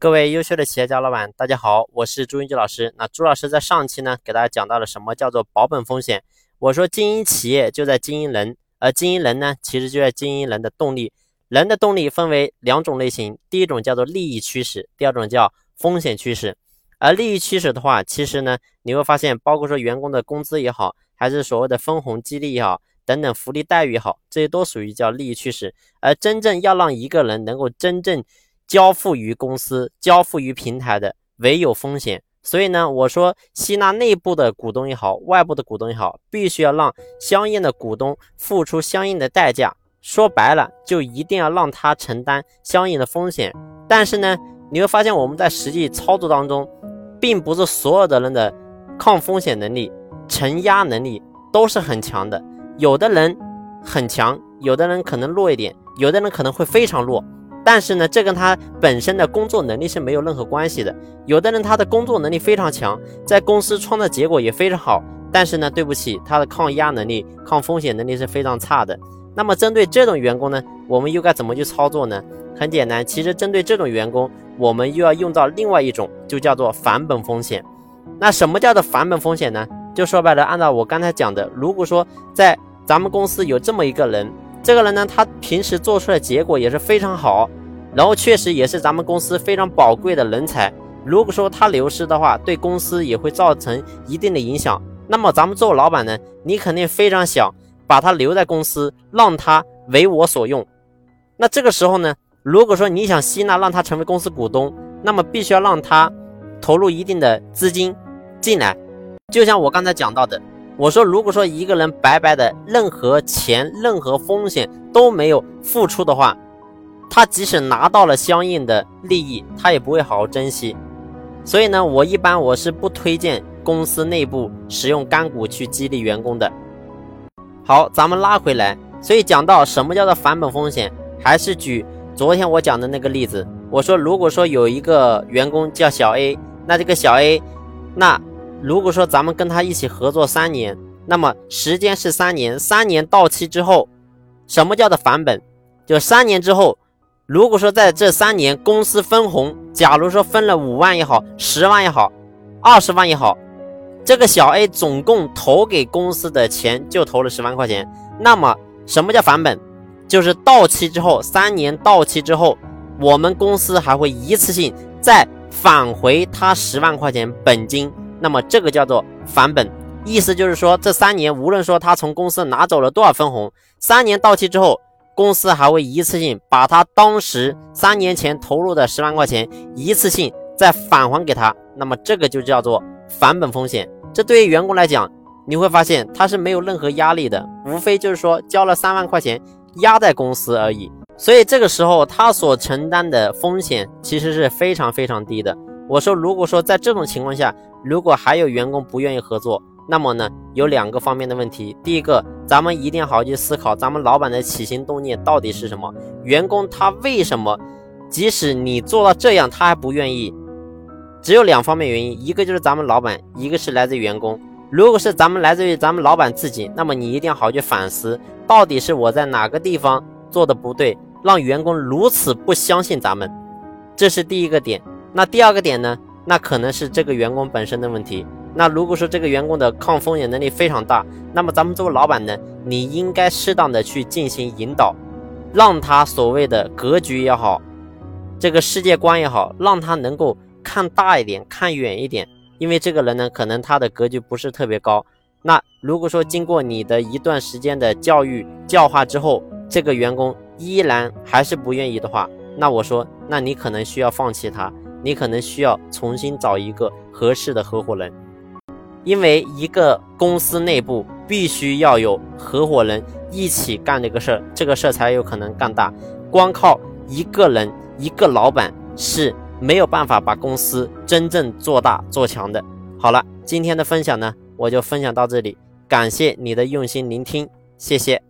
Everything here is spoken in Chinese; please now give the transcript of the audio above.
各位优秀的企业家老板，大家好，我是朱云吉老师。那朱老师在上期呢，给大家讲到了什么叫做保本风险。我说经营企业就在经营人，而经营人呢，其实就在经营人的动力。人的动力分为两种类型，第一种叫做利益驱使，第二种叫风险驱使。而利益驱使的话，其实呢，你会发现，包括说员工的工资也好，还是所谓的分红激励也好，等等福利待遇也好，这些都属于叫利益驱使。而真正要让一个人能够真正交付于公司、交付于平台的，唯有风险。所以呢，我说吸纳内部的股东也好，外部的股东也好，必须要让相应的股东付出相应的代价。说白了，就一定要让他承担相应的风险。但是呢，你会发现我们在实际操作当中，并不是所有的人的抗风险能力、承压能力都是很强的。有的人很强，有的人可能弱一点，有的人可能会非常弱。但是呢，这跟他本身的工作能力是没有任何关系的。有的人他的工作能力非常强，在公司创造结果也非常好，但是呢，对不起，他的抗压能力、抗风险能力是非常差的。那么针对这种员工呢，我们又该怎么去操作呢？很简单，其实针对这种员工，我们又要用到另外一种，就叫做返本风险。那什么叫做返本风险呢？就说白了，按照我刚才讲的，如果说在咱们公司有这么一个人，这个人呢，他平时做出来结果也是非常好。然后确实也是咱们公司非常宝贵的人才。如果说他流失的话，对公司也会造成一定的影响。那么咱们作为老板呢，你肯定非常想把他留在公司，让他为我所用。那这个时候呢，如果说你想吸纳让他成为公司股东，那么必须要让他投入一定的资金进来。就像我刚才讲到的，我说如果说一个人白白的任何钱、任何风险都没有付出的话，他即使拿到了相应的利益，他也不会好好珍惜。所以呢，我一般我是不推荐公司内部使用干股去激励员工的。好，咱们拉回来，所以讲到什么叫做返本风险，还是举昨天我讲的那个例子。我说，如果说有一个员工叫小 A，那这个小 A，那如果说咱们跟他一起合作三年，那么时间是三年，三年到期之后，什么叫做返本？就三年之后。如果说在这三年公司分红，假如说分了五万也好，十万也好，二十万也好，这个小 A 总共投给公司的钱就投了十万块钱，那么什么叫返本？就是到期之后，三年到期之后，我们公司还会一次性再返回他十万块钱本金，那么这个叫做返本。意思就是说，这三年无论说他从公司拿走了多少分红，三年到期之后。公司还会一次性把他当时三年前投入的十万块钱一次性再返还给他，那么这个就叫做返本风险。这对于员工来讲，你会发现他是没有任何压力的，无非就是说交了三万块钱压在公司而已。所以这个时候他所承担的风险其实是非常非常低的。我说，如果说在这种情况下，如果还有员工不愿意合作，那么呢，有两个方面的问题。第一个，咱们一定要好好去思考，咱们老板的起心动念到底是什么？员工他为什么，即使你做到这样，他还不愿意？只有两方面原因，一个就是咱们老板，一个是来自员工。如果是咱们来自于咱们老板自己，那么你一定要好好去反思，到底是我在哪个地方做的不对，让员工如此不相信咱们？这是第一个点。那第二个点呢？那可能是这个员工本身的问题。那如果说这个员工的抗风险能力非常大，那么咱们作为老板呢，你应该适当的去进行引导，让他所谓的格局也好，这个世界观也好，让他能够看大一点，看远一点。因为这个人呢，可能他的格局不是特别高。那如果说经过你的一段时间的教育教化之后，这个员工依然还是不愿意的话，那我说，那你可能需要放弃他，你可能需要重新找一个合适的合伙人。因为一个公司内部必须要有合伙人一起干这个事儿，这个事儿才有可能干大。光靠一个人一个老板是没有办法把公司真正做大做强的。好了，今天的分享呢，我就分享到这里，感谢你的用心聆听，谢谢。